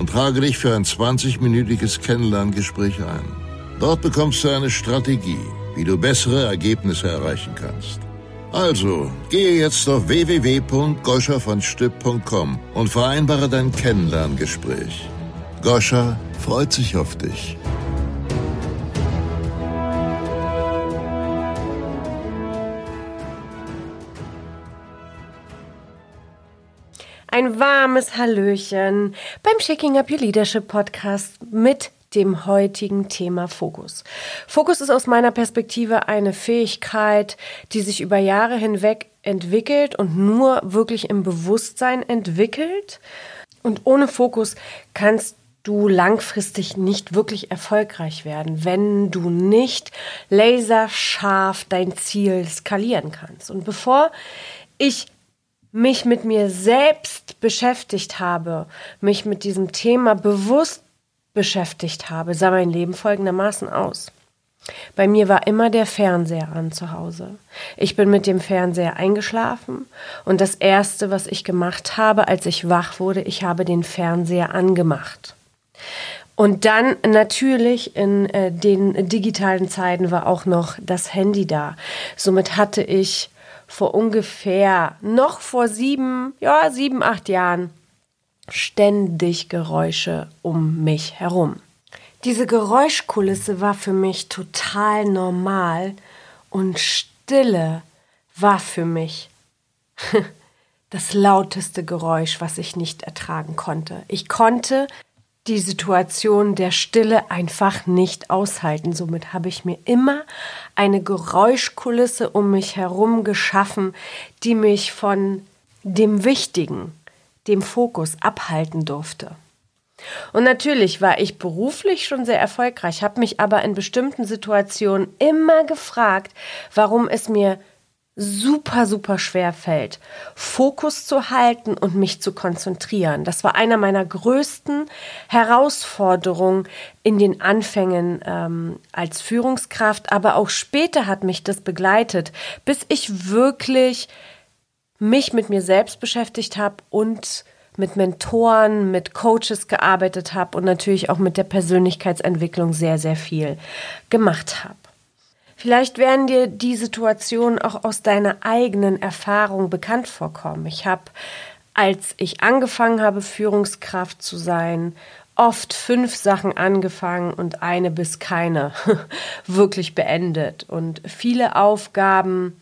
und trage dich für ein 20-minütiges Kennenlerngespräch ein. Dort bekommst du eine Strategie, wie du bessere Ergebnisse erreichen kannst. Also, gehe jetzt auf www.goscha-von-stipp.com und vereinbare dein Kennenlerngespräch. Goscha freut sich auf dich. Ein warmes Hallöchen beim Shaking Up Your Leadership Podcast mit dem heutigen Thema Fokus. Fokus ist aus meiner Perspektive eine Fähigkeit, die sich über Jahre hinweg entwickelt und nur wirklich im Bewusstsein entwickelt. Und ohne Fokus kannst du langfristig nicht wirklich erfolgreich werden, wenn du nicht laserscharf dein Ziel skalieren kannst. Und bevor ich mich mit mir selbst beschäftigt habe, mich mit diesem Thema bewusst beschäftigt habe, sah mein Leben folgendermaßen aus. Bei mir war immer der Fernseher an zu Hause. Ich bin mit dem Fernseher eingeschlafen und das Erste, was ich gemacht habe, als ich wach wurde, ich habe den Fernseher angemacht. Und dann natürlich in äh, den digitalen Zeiten war auch noch das Handy da. Somit hatte ich vor ungefähr noch vor sieben, ja, sieben, acht Jahren ständig Geräusche um mich herum. Diese Geräuschkulisse war für mich total normal und Stille war für mich das lauteste Geräusch, was ich nicht ertragen konnte. Ich konnte die Situation der Stille einfach nicht aushalten. Somit habe ich mir immer eine Geräuschkulisse um mich herum geschaffen, die mich von dem Wichtigen, dem Fokus abhalten durfte. Und natürlich war ich beruflich schon sehr erfolgreich, habe mich aber in bestimmten Situationen immer gefragt, warum es mir super, super schwer fällt, Fokus zu halten und mich zu konzentrieren. Das war einer meiner größten Herausforderungen in den Anfängen ähm, als Führungskraft, aber auch später hat mich das begleitet, bis ich wirklich mich mit mir selbst beschäftigt habe und mit Mentoren, mit Coaches gearbeitet habe und natürlich auch mit der Persönlichkeitsentwicklung sehr, sehr viel gemacht habe. Vielleicht werden dir die Situationen auch aus deiner eigenen Erfahrung bekannt vorkommen. Ich habe, als ich angefangen habe, Führungskraft zu sein, oft fünf Sachen angefangen und eine bis keine wirklich beendet. Und viele Aufgaben,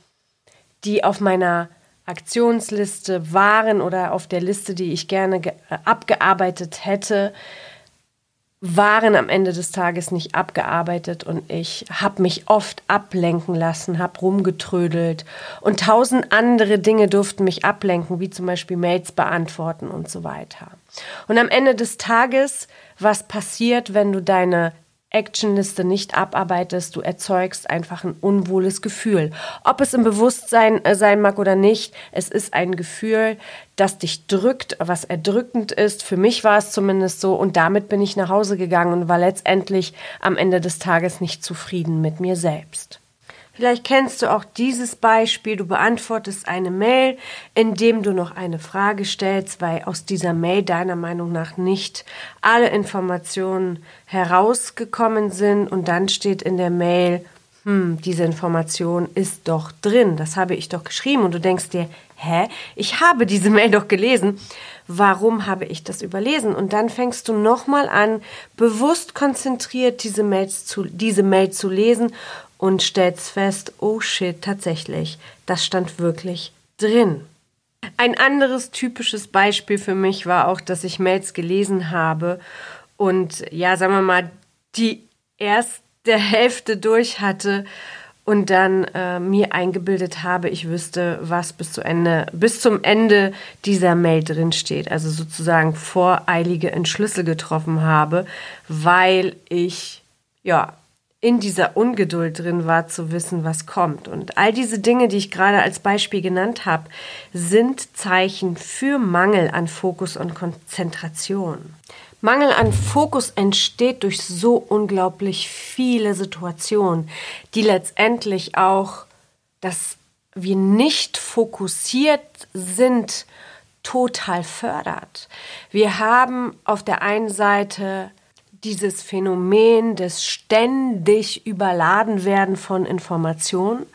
die auf meiner Aktionsliste waren oder auf der Liste, die ich gerne abgearbeitet hätte, waren am Ende des Tages nicht abgearbeitet und ich habe mich oft ablenken lassen, habe rumgetrödelt und tausend andere Dinge durften mich ablenken, wie zum Beispiel Mails beantworten und so weiter. Und am Ende des Tages, was passiert, wenn du deine Actionliste nicht abarbeitest, du erzeugst einfach ein unwohles Gefühl. Ob es im Bewusstsein äh, sein mag oder nicht, es ist ein Gefühl, das dich drückt, was erdrückend ist. Für mich war es zumindest so und damit bin ich nach Hause gegangen und war letztendlich am Ende des Tages nicht zufrieden mit mir selbst. Vielleicht kennst du auch dieses Beispiel. Du beantwortest eine Mail, indem du noch eine Frage stellst, weil aus dieser Mail deiner Meinung nach nicht alle Informationen herausgekommen sind. Und dann steht in der Mail, hm, diese Information ist doch drin. Das habe ich doch geschrieben. Und du denkst dir, hä? Ich habe diese Mail doch gelesen. Warum habe ich das überlesen? Und dann fängst du nochmal an, bewusst konzentriert diese, Mails zu, diese Mail zu lesen und stellst fest, oh shit, tatsächlich, das stand wirklich drin. Ein anderes typisches Beispiel für mich war auch, dass ich Mails gelesen habe und ja, sagen wir mal, die erste Hälfte durch hatte und dann äh, mir eingebildet habe, ich wüsste, was bis zu Ende, bis zum Ende dieser Mail drin steht. Also sozusagen voreilige Entschlüsse getroffen habe, weil ich ja in dieser Ungeduld drin war, zu wissen, was kommt. Und all diese Dinge, die ich gerade als Beispiel genannt habe, sind Zeichen für Mangel an Fokus und Konzentration. Mangel an Fokus entsteht durch so unglaublich viele Situationen, die letztendlich auch, dass wir nicht fokussiert sind, total fördert. Wir haben auf der einen Seite dieses Phänomen des ständig überladen werden von Informationen,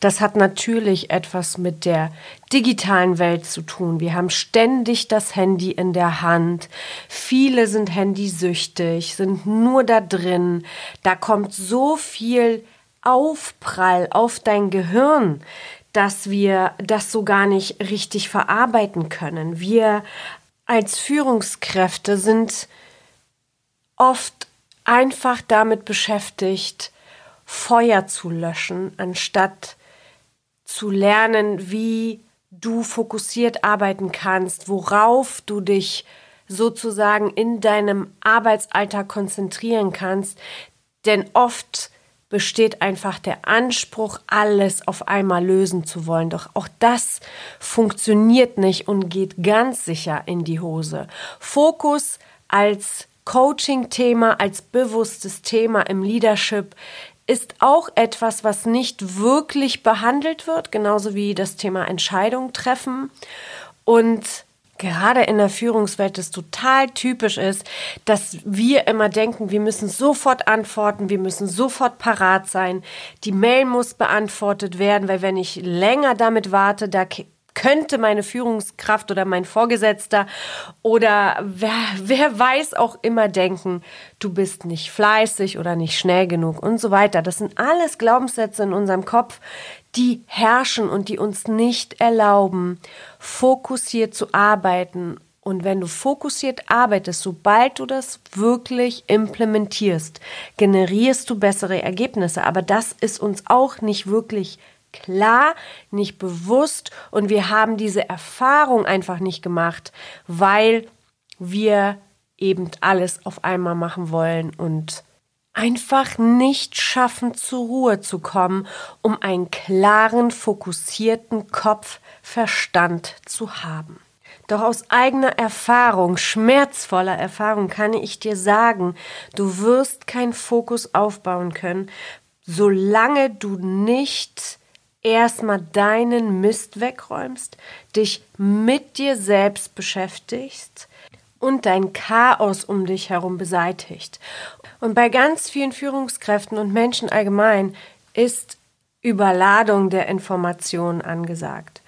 das hat natürlich etwas mit der digitalen Welt zu tun. Wir haben ständig das Handy in der Hand. Viele sind handysüchtig, sind nur da drin. Da kommt so viel Aufprall auf dein Gehirn, dass wir das so gar nicht richtig verarbeiten können. Wir als Führungskräfte sind oft einfach damit beschäftigt, Feuer zu löschen, anstatt zu lernen, wie du fokussiert arbeiten kannst, worauf du dich sozusagen in deinem Arbeitsalltag konzentrieren kannst. Denn oft besteht einfach der Anspruch, alles auf einmal lösen zu wollen. Doch auch das funktioniert nicht und geht ganz sicher in die Hose. Fokus als Coaching-Thema als bewusstes Thema im Leadership ist auch etwas, was nicht wirklich behandelt wird, genauso wie das Thema Entscheidung treffen. Und gerade in der Führungswelt es total typisch ist, dass wir immer denken, wir müssen sofort antworten, wir müssen sofort parat sein, die Mail muss beantwortet werden, weil wenn ich länger damit warte, da könnte meine Führungskraft oder mein Vorgesetzter oder wer, wer weiß auch immer denken, du bist nicht fleißig oder nicht schnell genug und so weiter. Das sind alles Glaubenssätze in unserem Kopf, die herrschen und die uns nicht erlauben, fokussiert zu arbeiten und wenn du fokussiert arbeitest, sobald du das wirklich implementierst, generierst du bessere Ergebnisse. Aber das ist uns auch nicht wirklich klar, nicht bewusst und wir haben diese Erfahrung einfach nicht gemacht, weil wir eben alles auf einmal machen wollen und einfach nicht schaffen, zur Ruhe zu kommen, um einen klaren, fokussierten Kopfverstand zu haben. Doch aus eigener Erfahrung, schmerzvoller Erfahrung, kann ich dir sagen, du wirst keinen Fokus aufbauen können, solange du nicht erstmal deinen Mist wegräumst, dich mit dir selbst beschäftigst und dein Chaos um dich herum beseitigt. Und bei ganz vielen Führungskräften und Menschen allgemein ist Überladung der Informationen angesagt.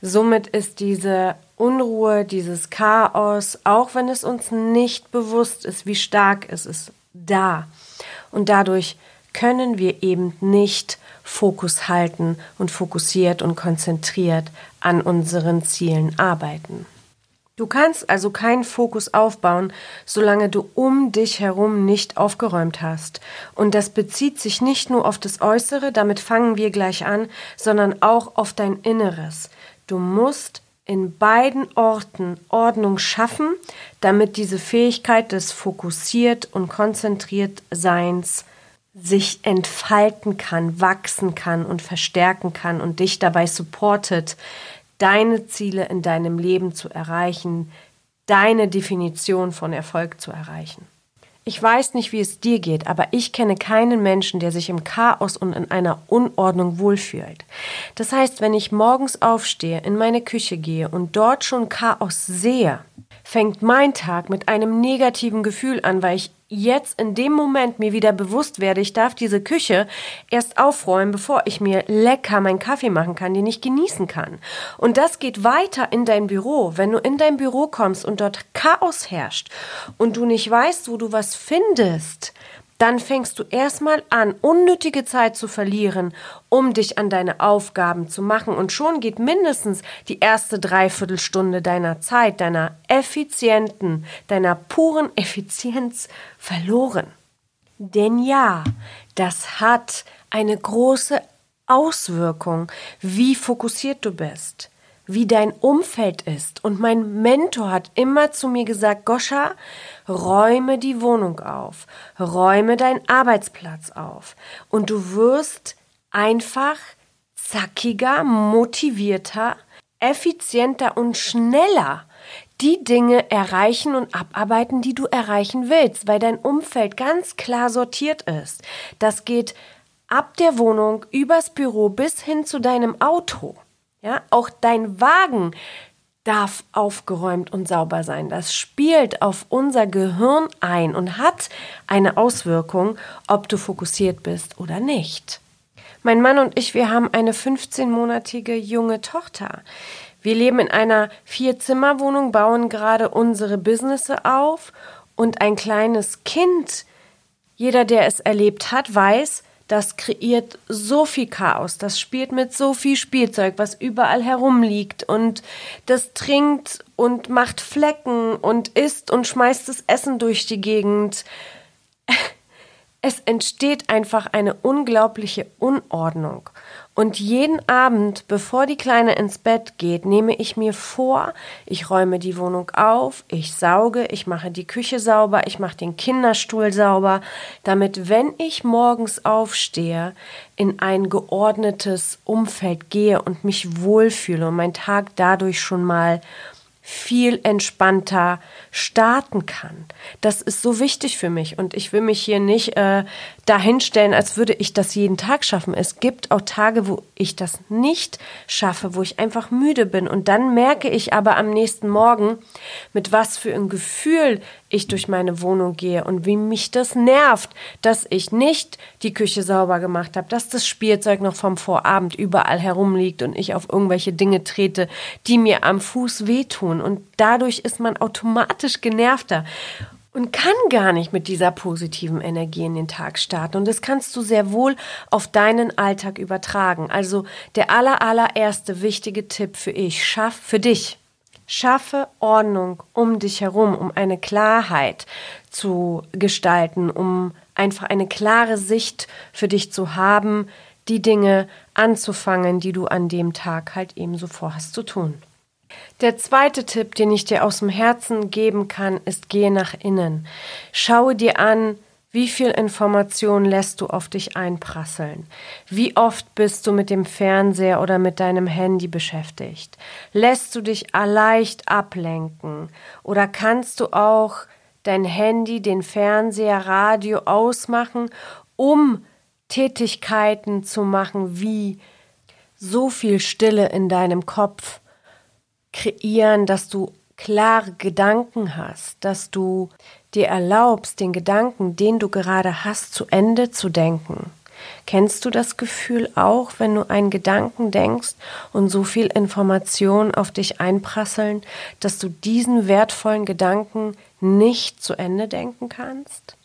Somit ist diese Unruhe, dieses Chaos, auch wenn es uns nicht bewusst ist, wie stark es ist, da. Und dadurch können wir eben nicht Fokus halten und fokussiert und konzentriert an unseren Zielen arbeiten. Du kannst also keinen Fokus aufbauen, solange du um dich herum nicht aufgeräumt hast. Und das bezieht sich nicht nur auf das Äußere, damit fangen wir gleich an, sondern auch auf dein Inneres. Du musst in beiden Orten Ordnung schaffen, damit diese Fähigkeit des fokussiert und konzentriert Seins sich entfalten kann, wachsen kann und verstärken kann und dich dabei supportet, deine Ziele in deinem Leben zu erreichen, deine Definition von Erfolg zu erreichen. Ich weiß nicht, wie es dir geht, aber ich kenne keinen Menschen, der sich im Chaos und in einer Unordnung wohlfühlt. Das heißt, wenn ich morgens aufstehe, in meine Küche gehe und dort schon Chaos sehe, fängt mein Tag mit einem negativen Gefühl an, weil ich jetzt in dem Moment mir wieder bewusst werde, ich darf diese Küche erst aufräumen, bevor ich mir lecker meinen Kaffee machen kann, den ich genießen kann. Und das geht weiter in dein Büro. Wenn du in dein Büro kommst und dort Chaos herrscht und du nicht weißt, wo du was findest, dann fängst du erstmal an, unnötige Zeit zu verlieren, um dich an deine Aufgaben zu machen. Und schon geht mindestens die erste Dreiviertelstunde deiner Zeit, deiner effizienten, deiner puren Effizienz verloren. Denn ja, das hat eine große Auswirkung, wie fokussiert du bist, wie dein Umfeld ist. Und mein Mentor hat immer zu mir gesagt, Goscha, räume die Wohnung auf, räume deinen Arbeitsplatz auf und du wirst einfach zackiger, motivierter, effizienter und schneller die Dinge erreichen und abarbeiten, die du erreichen willst, weil dein Umfeld ganz klar sortiert ist. Das geht ab der Wohnung übers Büro bis hin zu deinem Auto. Ja, auch dein Wagen darf aufgeräumt und sauber sein. Das spielt auf unser Gehirn ein und hat eine Auswirkung, ob du fokussiert bist oder nicht. Mein Mann und ich, wir haben eine 15-monatige junge Tochter. Wir leben in einer Vier-Zimmer-Wohnung, bauen gerade unsere Businesse auf und ein kleines Kind, jeder, der es erlebt hat, weiß, das kreiert so viel Chaos, das spielt mit so viel Spielzeug, was überall herumliegt und das trinkt und macht Flecken und isst und schmeißt das Essen durch die Gegend. Es entsteht einfach eine unglaubliche Unordnung. Und jeden Abend, bevor die Kleine ins Bett geht, nehme ich mir vor, ich räume die Wohnung auf, ich sauge, ich mache die Küche sauber, ich mache den Kinderstuhl sauber, damit, wenn ich morgens aufstehe, in ein geordnetes Umfeld gehe und mich wohlfühle und mein Tag dadurch schon mal viel entspannter starten kann. Das ist so wichtig für mich und ich will mich hier nicht äh, dahinstellen, als würde ich das jeden Tag schaffen. Es gibt auch Tage, wo ich das nicht schaffe, wo ich einfach müde bin und dann merke ich aber am nächsten Morgen, mit was für ein Gefühl ich durch meine Wohnung gehe und wie mich das nervt, dass ich nicht die Küche sauber gemacht habe, dass das Spielzeug noch vom Vorabend überall herumliegt und ich auf irgendwelche Dinge trete, die mir am Fuß wehtun. Und dadurch ist man automatisch genervter und kann gar nicht mit dieser positiven Energie in den Tag starten. Und das kannst du sehr wohl auf deinen Alltag übertragen. Also der aller, allererste wichtige Tipp für ich, schaff für dich, Schaffe Ordnung um dich herum, um eine Klarheit zu gestalten, um einfach eine klare Sicht für dich zu haben, die Dinge anzufangen, die du an dem Tag halt ebenso vorhast zu tun. Der zweite Tipp, den ich dir aus dem Herzen geben kann, ist gehe nach innen. Schaue dir an, wie viel Information lässt du auf dich einprasseln? Wie oft bist du mit dem Fernseher oder mit deinem Handy beschäftigt? Lässt du dich leicht ablenken? Oder kannst du auch dein Handy, den Fernseher, Radio ausmachen, um Tätigkeiten zu machen, wie so viel Stille in deinem Kopf kreieren, dass du klare Gedanken hast, dass du dir erlaubst, den Gedanken, den du gerade hast, zu Ende zu denken. Kennst du das Gefühl auch, wenn du einen Gedanken denkst und so viel Information auf dich einprasseln, dass du diesen wertvollen Gedanken nicht zu Ende denken kannst?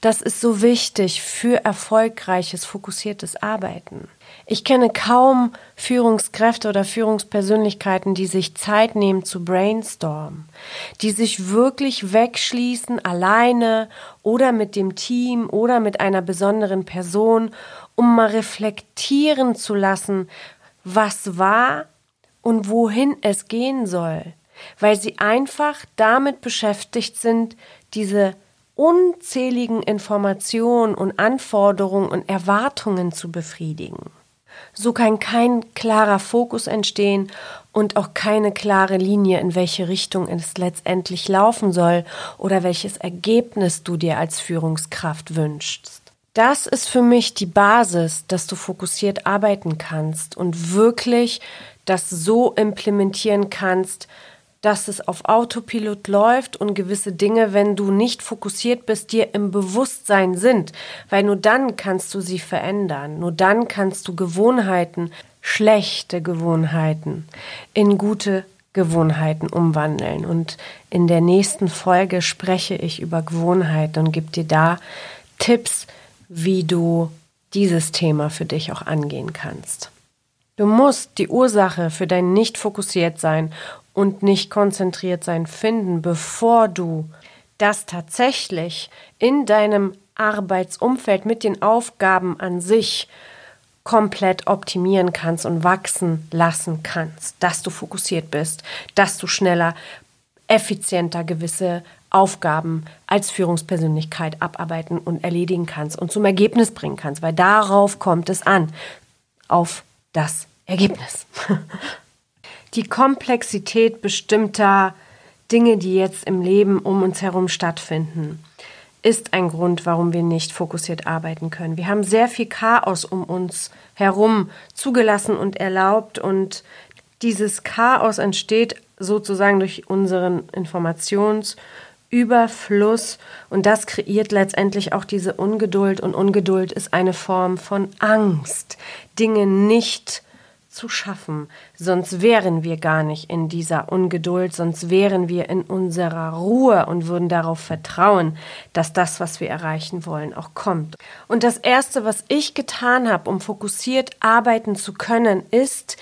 Das ist so wichtig für erfolgreiches, fokussiertes Arbeiten. Ich kenne kaum Führungskräfte oder Führungspersönlichkeiten, die sich Zeit nehmen zu brainstormen, die sich wirklich wegschließen, alleine oder mit dem Team oder mit einer besonderen Person, um mal reflektieren zu lassen, was war und wohin es gehen soll, weil sie einfach damit beschäftigt sind, diese unzähligen Informationen und Anforderungen und Erwartungen zu befriedigen. So kann kein klarer Fokus entstehen und auch keine klare Linie, in welche Richtung es letztendlich laufen soll oder welches Ergebnis du dir als Führungskraft wünschst. Das ist für mich die Basis, dass du fokussiert arbeiten kannst und wirklich das so implementieren kannst, dass es auf Autopilot läuft und gewisse Dinge, wenn du nicht fokussiert bist, dir im Bewusstsein sind, weil nur dann kannst du sie verändern, nur dann kannst du Gewohnheiten, schlechte Gewohnheiten in gute Gewohnheiten umwandeln. Und in der nächsten Folge spreche ich über Gewohnheiten und gebe dir da Tipps, wie du dieses Thema für dich auch angehen kannst. Du musst die Ursache für dein nicht fokussiert sein und nicht konzentriert sein finden, bevor du das tatsächlich in deinem Arbeitsumfeld mit den Aufgaben an sich komplett optimieren kannst und wachsen lassen kannst, dass du fokussiert bist, dass du schneller, effizienter gewisse Aufgaben als Führungspersönlichkeit abarbeiten und erledigen kannst und zum Ergebnis bringen kannst, weil darauf kommt es an, auf das Ergebnis. Die Komplexität bestimmter Dinge, die jetzt im Leben um uns herum stattfinden, ist ein Grund, warum wir nicht fokussiert arbeiten können. Wir haben sehr viel Chaos um uns herum zugelassen und erlaubt und dieses Chaos entsteht sozusagen durch unseren Informationsüberfluss und das kreiert letztendlich auch diese Ungeduld und Ungeduld ist eine Form von Angst, Dinge nicht zu schaffen, sonst wären wir gar nicht in dieser Ungeduld, sonst wären wir in unserer Ruhe und würden darauf vertrauen, dass das, was wir erreichen wollen, auch kommt. Und das Erste, was ich getan habe, um fokussiert arbeiten zu können, ist,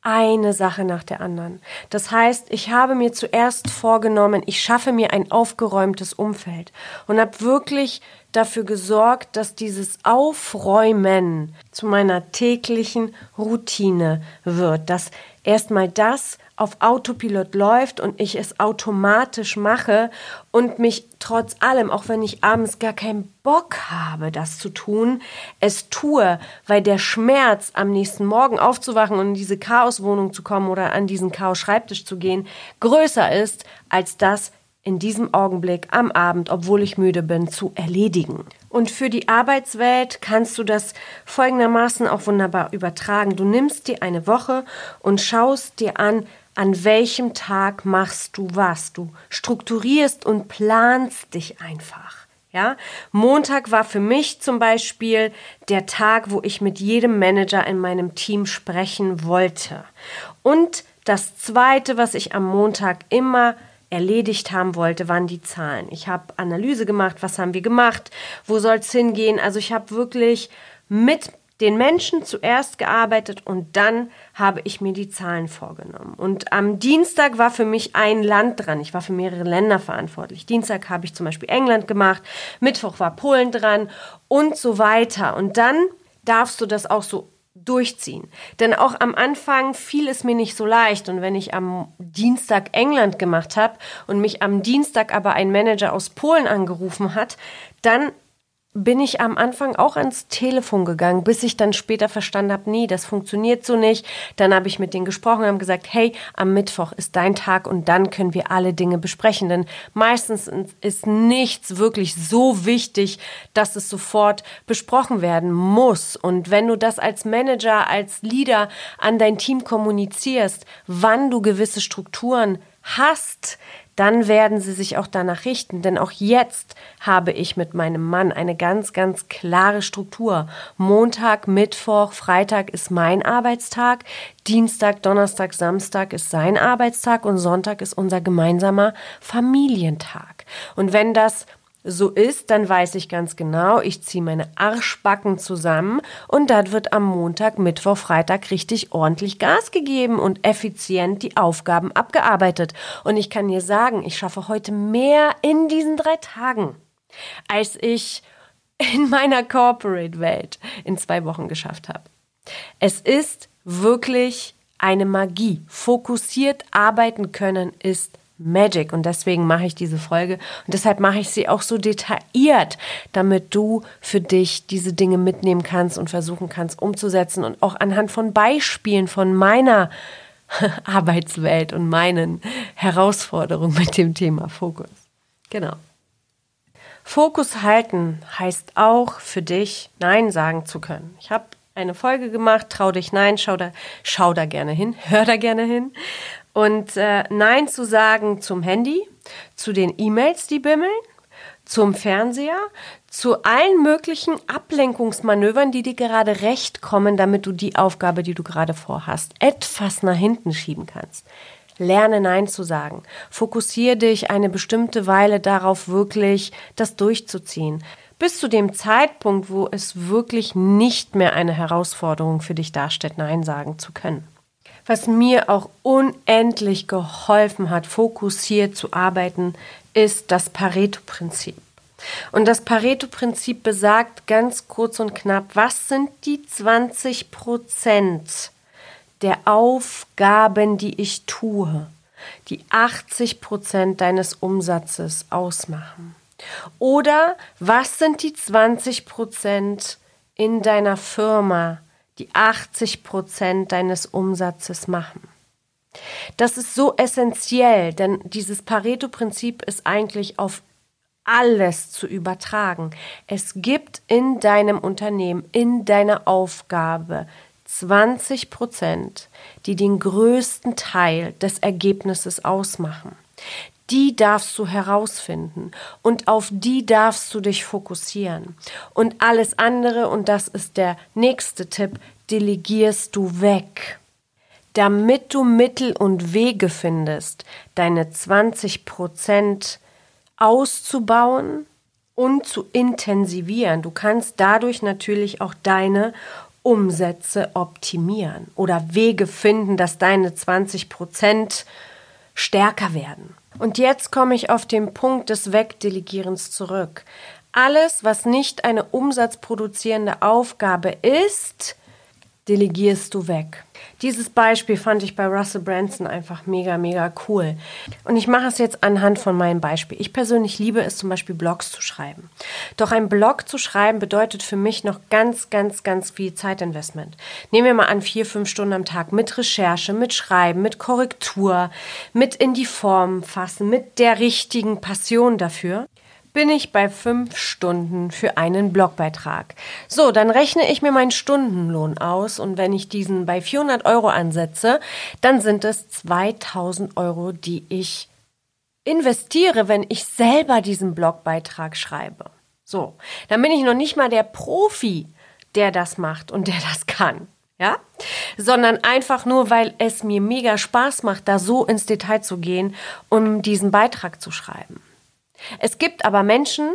eine Sache nach der anderen. Das heißt, ich habe mir zuerst vorgenommen, ich schaffe mir ein aufgeräumtes Umfeld und habe wirklich dafür gesorgt, dass dieses Aufräumen zu meiner täglichen Routine wird, dass erstmal das auf Autopilot läuft und ich es automatisch mache und mich trotz allem, auch wenn ich abends gar keinen Bock habe, das zu tun, es tue, weil der Schmerz, am nächsten Morgen aufzuwachen und in diese Chaoswohnung zu kommen oder an diesen Chaos-Schreibtisch zu gehen, größer ist als das, in diesem Augenblick am Abend, obwohl ich müde bin, zu erledigen. Und für die Arbeitswelt kannst du das folgendermaßen auch wunderbar übertragen. Du nimmst dir eine Woche und schaust dir an, an welchem Tag machst du was. Du strukturierst und planst dich einfach. Ja, Montag war für mich zum Beispiel der Tag, wo ich mit jedem Manager in meinem Team sprechen wollte. Und das zweite, was ich am Montag immer erledigt haben wollte, waren die Zahlen. Ich habe Analyse gemacht, was haben wir gemacht, wo soll es hingehen. Also ich habe wirklich mit den Menschen zuerst gearbeitet und dann habe ich mir die Zahlen vorgenommen. Und am Dienstag war für mich ein Land dran. Ich war für mehrere Länder verantwortlich. Dienstag habe ich zum Beispiel England gemacht, Mittwoch war Polen dran und so weiter. Und dann darfst du das auch so durchziehen. Denn auch am Anfang fiel es mir nicht so leicht. Und wenn ich am Dienstag England gemacht habe und mich am Dienstag aber ein Manager aus Polen angerufen hat, dann bin ich am Anfang auch ans Telefon gegangen, bis ich dann später verstanden habe, nee, das funktioniert so nicht. Dann habe ich mit denen gesprochen haben gesagt, hey, am Mittwoch ist dein Tag und dann können wir alle Dinge besprechen. Denn meistens ist nichts wirklich so wichtig, dass es sofort besprochen werden muss. Und wenn du das als Manager, als Leader an dein Team kommunizierst, wann du gewisse Strukturen hast, dann werden sie sich auch danach richten. Denn auch jetzt habe ich mit meinem Mann eine ganz, ganz klare Struktur. Montag, Mittwoch, Freitag ist mein Arbeitstag, Dienstag, Donnerstag, Samstag ist sein Arbeitstag und Sonntag ist unser gemeinsamer Familientag. Und wenn das so ist, dann weiß ich ganz genau, ich ziehe meine Arschbacken zusammen und dann wird am Montag, Mittwoch, Freitag richtig ordentlich Gas gegeben und effizient die Aufgaben abgearbeitet. Und ich kann dir sagen, ich schaffe heute mehr in diesen drei Tagen, als ich in meiner Corporate-Welt in zwei Wochen geschafft habe. Es ist wirklich eine Magie. Fokussiert arbeiten können ist Magic und deswegen mache ich diese Folge und deshalb mache ich sie auch so detailliert, damit du für dich diese Dinge mitnehmen kannst und versuchen kannst umzusetzen und auch anhand von Beispielen von meiner Arbeitswelt und meinen Herausforderungen mit dem Thema Fokus. Genau. Fokus halten heißt auch für dich Nein sagen zu können. Ich habe eine Folge gemacht, trau dich nein, schau da, schau da gerne hin, hör da gerne hin. Und äh, Nein zu sagen zum Handy, zu den E-Mails, die bimmeln, zum Fernseher, zu allen möglichen Ablenkungsmanövern, die dir gerade recht kommen, damit du die Aufgabe, die du gerade vorhast, etwas nach hinten schieben kannst. Lerne Nein zu sagen. Fokussiere dich eine bestimmte Weile darauf, wirklich das durchzuziehen. Bis zu dem Zeitpunkt, wo es wirklich nicht mehr eine Herausforderung für dich darstellt, Nein sagen zu können. Was mir auch unendlich geholfen hat, fokussiert zu arbeiten, ist das Pareto-Prinzip. Und das Pareto-Prinzip besagt ganz kurz und knapp, was sind die 20 Prozent der Aufgaben, die ich tue, die 80 Prozent deines Umsatzes ausmachen? Oder was sind die 20 Prozent in deiner Firma, die 80 Prozent deines Umsatzes machen? Das ist so essentiell, denn dieses Pareto-Prinzip ist eigentlich auf alles zu übertragen. Es gibt in deinem Unternehmen, in deiner Aufgabe 20 Prozent, die den größten Teil des Ergebnisses ausmachen. Die darfst du herausfinden und auf die darfst du dich fokussieren. Und alles andere, und das ist der nächste Tipp, delegierst du weg. Damit du Mittel und Wege findest, deine 20 Prozent auszubauen und zu intensivieren. Du kannst dadurch natürlich auch deine Umsätze optimieren oder Wege finden, dass deine 20 Prozent stärker werden. Und jetzt komme ich auf den Punkt des Wegdelegierens zurück. Alles, was nicht eine umsatzproduzierende Aufgabe ist, delegierst du weg. Dieses Beispiel fand ich bei Russell Branson einfach mega, mega cool. Und ich mache es jetzt anhand von meinem Beispiel. Ich persönlich liebe es zum Beispiel Blogs zu schreiben. Doch ein Blog zu schreiben bedeutet für mich noch ganz, ganz, ganz viel Zeitinvestment. Nehmen wir mal an, vier, fünf Stunden am Tag mit Recherche, mit Schreiben, mit Korrektur, mit in die Form fassen, mit der richtigen Passion dafür bin ich bei fünf Stunden für einen Blogbeitrag. So, dann rechne ich mir meinen Stundenlohn aus und wenn ich diesen bei 400 Euro ansetze, dann sind es 2000 Euro, die ich investiere, wenn ich selber diesen Blogbeitrag schreibe. So, dann bin ich noch nicht mal der Profi, der das macht und der das kann. Ja? Sondern einfach nur, weil es mir mega Spaß macht, da so ins Detail zu gehen, um diesen Beitrag zu schreiben. Es gibt aber Menschen,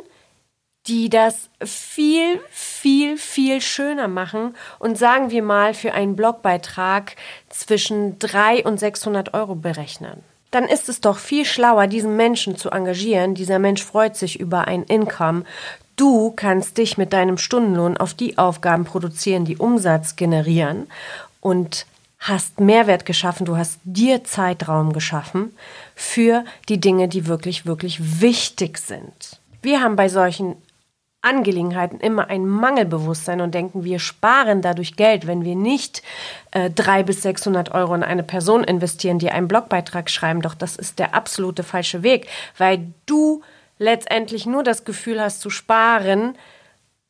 die das viel, viel, viel schöner machen und sagen wir mal für einen Blogbeitrag zwischen 300 und 600 Euro berechnen. Dann ist es doch viel schlauer, diesen Menschen zu engagieren. Dieser Mensch freut sich über ein Income. Du kannst dich mit deinem Stundenlohn auf die Aufgaben produzieren, die Umsatz generieren und hast Mehrwert geschaffen, du hast dir Zeitraum geschaffen für die Dinge, die wirklich, wirklich wichtig sind. Wir haben bei solchen Angelegenheiten immer ein Mangelbewusstsein und denken, wir sparen dadurch Geld, wenn wir nicht äh, 300 bis 600 Euro in eine Person investieren, die einen Blogbeitrag schreiben. Doch das ist der absolute falsche Weg, weil du letztendlich nur das Gefühl hast zu sparen,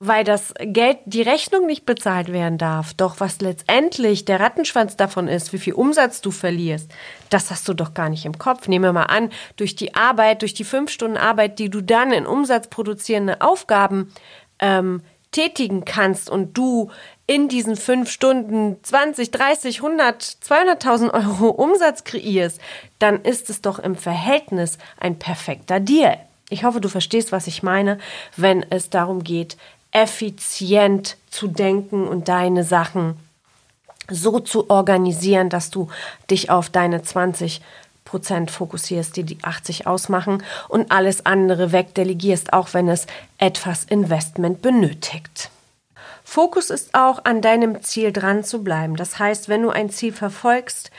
weil das Geld, die Rechnung nicht bezahlt werden darf. Doch was letztendlich der Rattenschwanz davon ist, wie viel Umsatz du verlierst, das hast du doch gar nicht im Kopf. Nehmen wir mal an, durch die Arbeit, durch die fünf Stunden Arbeit, die du dann in umsatzproduzierende Aufgaben ähm, tätigen kannst und du in diesen fünf Stunden 20, 30, 100, 200.000 Euro Umsatz kreierst, dann ist es doch im Verhältnis ein perfekter Deal. Ich hoffe, du verstehst, was ich meine, wenn es darum geht, effizient zu denken und deine Sachen so zu organisieren, dass du dich auf deine 20 Prozent fokussierst, die die 80 ausmachen und alles andere wegdelegierst, auch wenn es etwas Investment benötigt. Fokus ist auch an deinem Ziel dran zu bleiben. Das heißt, wenn du ein Ziel verfolgst,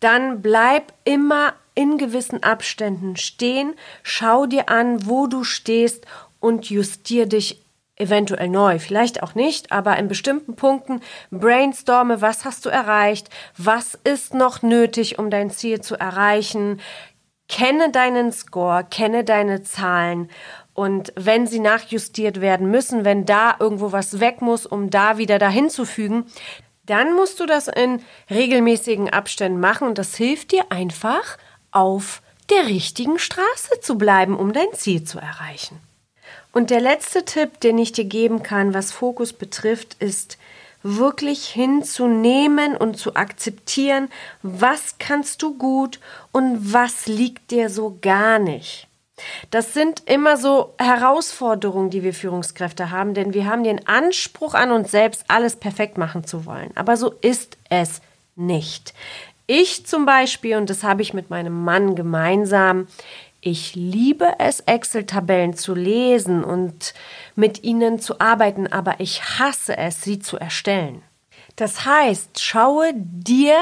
dann bleib immer in gewissen Abständen stehen, schau dir an, wo du stehst und justier dich eventuell neu, vielleicht auch nicht, aber in bestimmten Punkten brainstorme, was hast du erreicht, was ist noch nötig, um dein Ziel zu erreichen, kenne deinen Score, kenne deine Zahlen. Und wenn sie nachjustiert werden müssen, wenn da irgendwo was weg muss, um da wieder dahin zu fügen, dann musst du das in regelmäßigen Abständen machen. Und das hilft dir einfach auf der richtigen Straße zu bleiben, um dein Ziel zu erreichen. Und der letzte Tipp, den ich dir geben kann, was Fokus betrifft, ist wirklich hinzunehmen und zu akzeptieren, was kannst du gut und was liegt dir so gar nicht. Das sind immer so Herausforderungen, die wir Führungskräfte haben, denn wir haben den Anspruch an uns selbst, alles perfekt machen zu wollen. Aber so ist es nicht. Ich zum Beispiel, und das habe ich mit meinem Mann gemeinsam, Ich liebe es, Excel-Tabellen zu lesen und mit ihnen zu arbeiten, aber ich hasse es, sie zu erstellen. Das heißt, schaue dir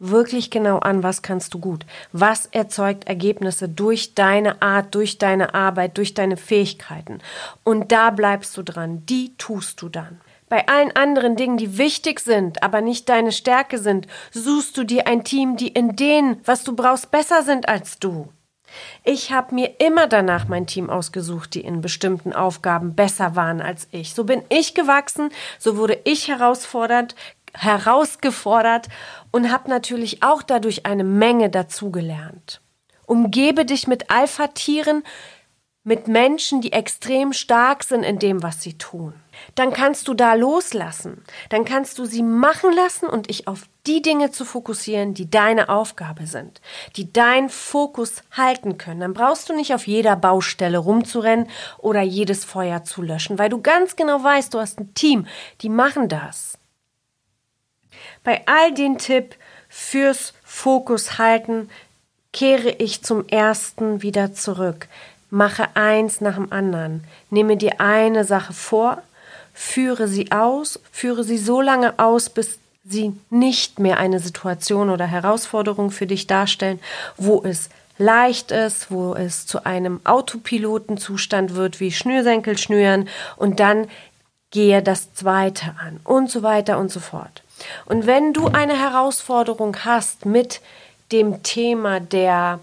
wirklich genau an, was kannst du gut, was erzeugt Ergebnisse durch deine Art, durch deine Arbeit, durch deine Fähigkeiten. Und da bleibst du dran, die tust du dann. Bei allen anderen Dingen, die wichtig sind, aber nicht deine Stärke sind, suchst du dir ein Team, die in denen, was du brauchst, besser sind als du. Ich habe mir immer danach mein Team ausgesucht, die in bestimmten Aufgaben besser waren als ich. So bin ich gewachsen, so wurde ich herausfordert, herausgefordert und habe natürlich auch dadurch eine Menge dazugelernt. Umgebe dich mit Alpha-Tieren, mit Menschen, die extrem stark sind in dem, was sie tun. Dann kannst du da loslassen. Dann kannst du sie machen lassen und dich auf die Dinge zu fokussieren, die deine Aufgabe sind, die deinen Fokus halten können. Dann brauchst du nicht auf jeder Baustelle rumzurennen oder jedes Feuer zu löschen, weil du ganz genau weißt, du hast ein Team, die machen das. Bei all den Tipp fürs Fokus halten kehre ich zum ersten wieder zurück. Mache eins nach dem anderen. Nehme dir eine Sache vor, führe sie aus, führe sie so lange aus, bis sie nicht mehr eine Situation oder Herausforderung für dich darstellen, wo es leicht ist, wo es zu einem Autopilotenzustand wird, wie Schnürsenkel schnüren und dann gehe das zweite an und so weiter und so fort. Und wenn du eine Herausforderung hast mit dem Thema der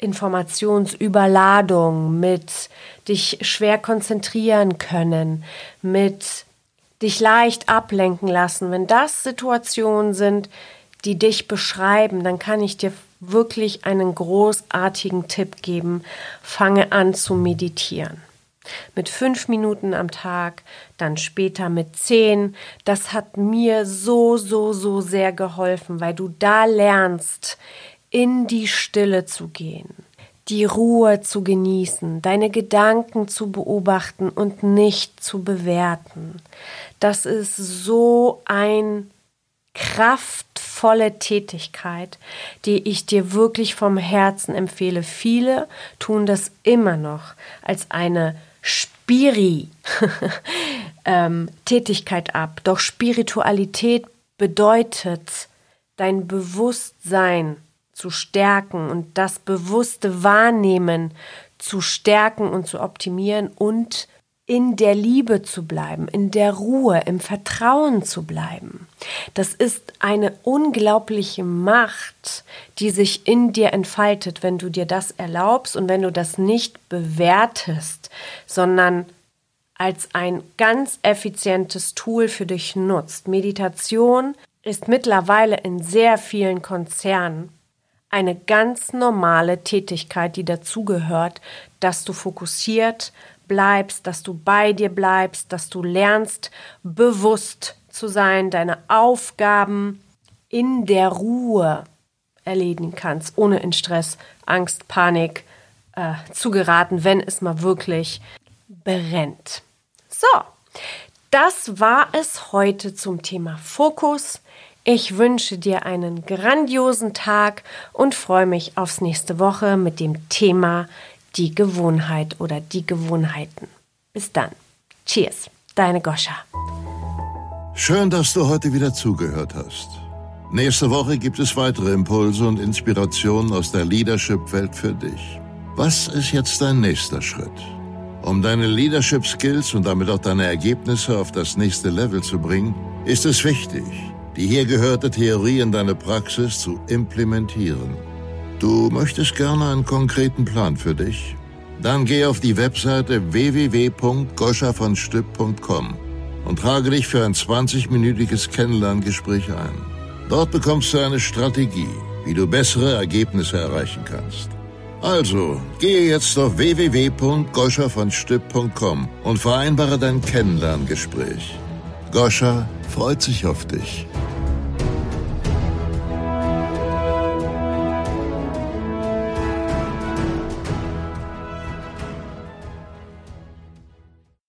Informationsüberladung, mit dich schwer konzentrieren können, mit dich leicht ablenken lassen, wenn das Situationen sind, die dich beschreiben, dann kann ich dir wirklich einen großartigen Tipp geben. Fange an zu meditieren mit fünf Minuten am Tag, dann später mit zehn. Das hat mir so, so, so sehr geholfen, weil du da lernst, in die Stille zu gehen, die Ruhe zu genießen, deine Gedanken zu beobachten und nicht zu bewerten. Das ist so ein kraftvolle Tätigkeit, die ich dir wirklich vom Herzen empfehle. Viele tun das immer noch als eine Spiri ähm, ab. Doch Spiritualität bedeutet, dein Bewusstsein zu stärken und das bewusste Wahrnehmen zu stärken und zu optimieren und in der Liebe zu bleiben, in der Ruhe, im Vertrauen zu bleiben. Das ist eine unglaubliche Macht, die sich in dir entfaltet, wenn du dir das erlaubst und wenn du das nicht bewertest, sondern als ein ganz effizientes Tool für dich nutzt. Meditation ist mittlerweile in sehr vielen Konzernen eine ganz normale Tätigkeit, die dazugehört, dass du fokussiert bleibst, dass du bei dir bleibst, dass du lernst, bewusst zu sein, deine Aufgaben in der Ruhe erledigen kannst, ohne in Stress, Angst, Panik äh, zu geraten, wenn es mal wirklich brennt. So, das war es heute zum Thema Fokus. Ich wünsche dir einen grandiosen Tag und freue mich aufs nächste Woche mit dem Thema die Gewohnheit oder die Gewohnheiten. Bis dann. Cheers, deine Goscha. Schön, dass du heute wieder zugehört hast. Nächste Woche gibt es weitere Impulse und Inspirationen aus der Leadership-Welt für dich. Was ist jetzt dein nächster Schritt? Um deine Leadership-Skills und damit auch deine Ergebnisse auf das nächste Level zu bringen, ist es wichtig, die hier gehörte Theorie in deine Praxis zu implementieren. Du möchtest gerne einen konkreten Plan für dich? Dann geh auf die Webseite www.goschavonstück.com und trage dich für ein 20-minütiges Kennenlerngespräch ein. Dort bekommst du eine Strategie, wie du bessere Ergebnisse erreichen kannst. Also, gehe jetzt auf www.goschavonstück.com und vereinbare dein Kennenlerngespräch. Goscha freut sich auf dich.